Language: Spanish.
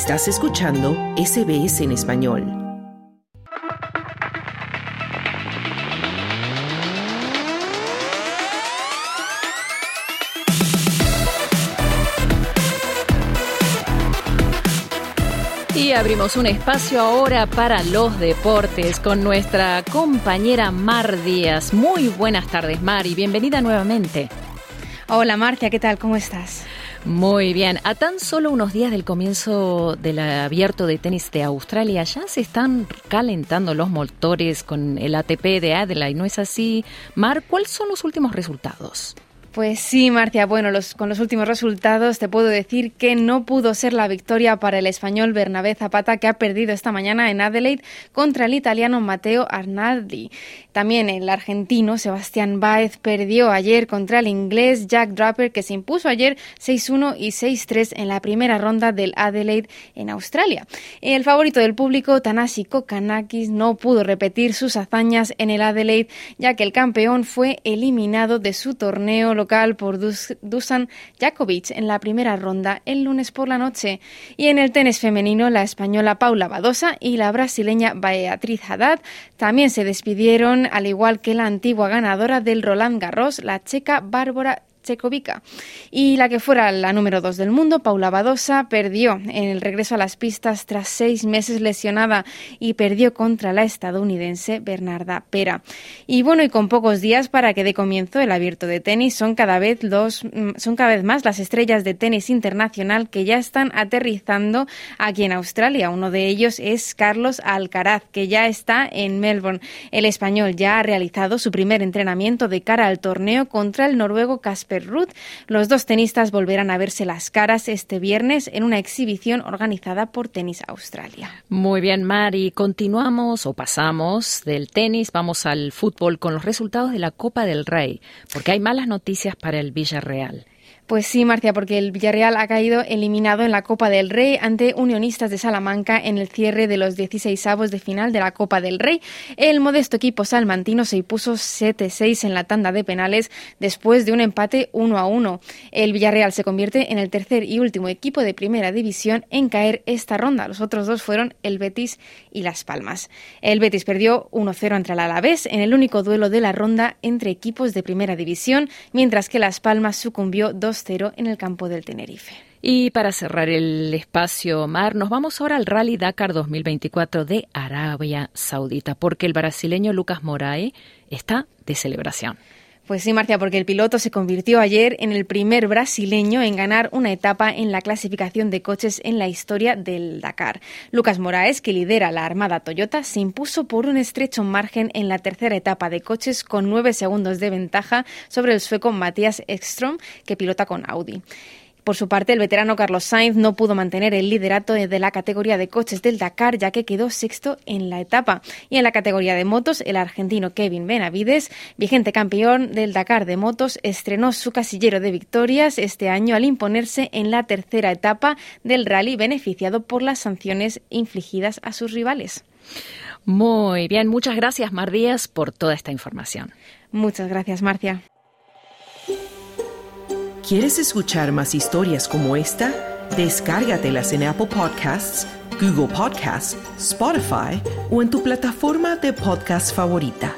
Estás escuchando SBS en español. Y abrimos un espacio ahora para los deportes con nuestra compañera Mar Díaz. Muy buenas tardes, Mar, y bienvenida nuevamente. Hola, Marcia, ¿qué tal? ¿Cómo estás? Muy bien, a tan solo unos días del comienzo del abierto de tenis de Australia, ya se están calentando los motores con el ATP de Adelaide, ¿no es así? Mar, ¿cuáles son los últimos resultados? Pues sí, Marcia. Bueno, los, con los últimos resultados te puedo decir que no pudo ser la victoria para el español Bernabé Zapata, que ha perdido esta mañana en Adelaide contra el italiano Matteo Arnaldi. También el argentino Sebastián Baez perdió ayer contra el inglés Jack Draper, que se impuso ayer 6-1 y 6-3 en la primera ronda del Adelaide en Australia. El favorito del público, Tanasi Kokanakis, no pudo repetir sus hazañas en el Adelaide, ya que el campeón fue eliminado de su torneo por Dusan Jakovic en la primera ronda el lunes por la noche. Y en el tenis femenino, la española Paula Badosa y la brasileña Beatriz Haddad también se despidieron, al igual que la antigua ganadora del Roland Garros, la checa Bárbara Checovica. Y la que fuera la número dos del mundo, Paula Badosa, perdió en el regreso a las pistas tras seis meses lesionada y perdió contra la estadounidense Bernarda Pera. Y bueno, y con pocos días para que dé comienzo el abierto de tenis, son cada vez mm, son cada vez más las estrellas de tenis internacional que ya están aterrizando aquí en Australia. Uno de ellos es Carlos Alcaraz, que ya está en Melbourne. El español ya ha realizado su primer entrenamiento de cara al torneo contra el noruego Casper Ruth. Los dos tenistas volverán a verse las caras este viernes en una exhibición organizada por Tenis Australia. Muy bien, Mari. Continuamos o pasamos del tenis, vamos al fútbol con los resultados de la Copa del Rey, porque hay malas noticias para el Villarreal. Pues sí, Marcia, porque el Villarreal ha caído eliminado en la Copa del Rey ante Unionistas de Salamanca en el cierre de los 16 avos de final de la Copa del Rey. El modesto equipo salmantino se impuso 7-6 en la tanda de penales después de un empate 1-1. El Villarreal se convierte en el tercer y último equipo de primera división en caer esta ronda. Los otros dos fueron el Betis y Las Palmas. El Betis perdió 1-0 ante el Alavés en el único duelo de la ronda entre equipos de primera división, mientras que Las Palmas sucumbió 2 en el campo del Tenerife. Y para cerrar el espacio mar, nos vamos ahora al Rally Dakar 2024 de Arabia Saudita, porque el brasileño Lucas Moraes está de celebración. Pues sí, Marcia, porque el piloto se convirtió ayer en el primer brasileño en ganar una etapa en la clasificación de coches en la historia del Dakar. Lucas Moraes, que lidera la Armada Toyota, se impuso por un estrecho margen en la tercera etapa de coches con nueve segundos de ventaja sobre el sueco Matías Ekström, que pilota con Audi. Por su parte, el veterano Carlos Sainz no pudo mantener el liderato de la categoría de coches del Dakar, ya que quedó sexto en la etapa. Y en la categoría de motos, el argentino Kevin Benavides, vigente campeón del Dakar de motos, estrenó su casillero de victorias este año al imponerse en la tercera etapa del rally, beneficiado por las sanciones infligidas a sus rivales. Muy bien, muchas gracias, Mar Díaz, por toda esta información. Muchas gracias, Marcia. ¿Quieres escuchar más historias como esta? Descárgatelas en Apple Podcasts, Google Podcasts, Spotify o en tu plataforma de podcast favorita.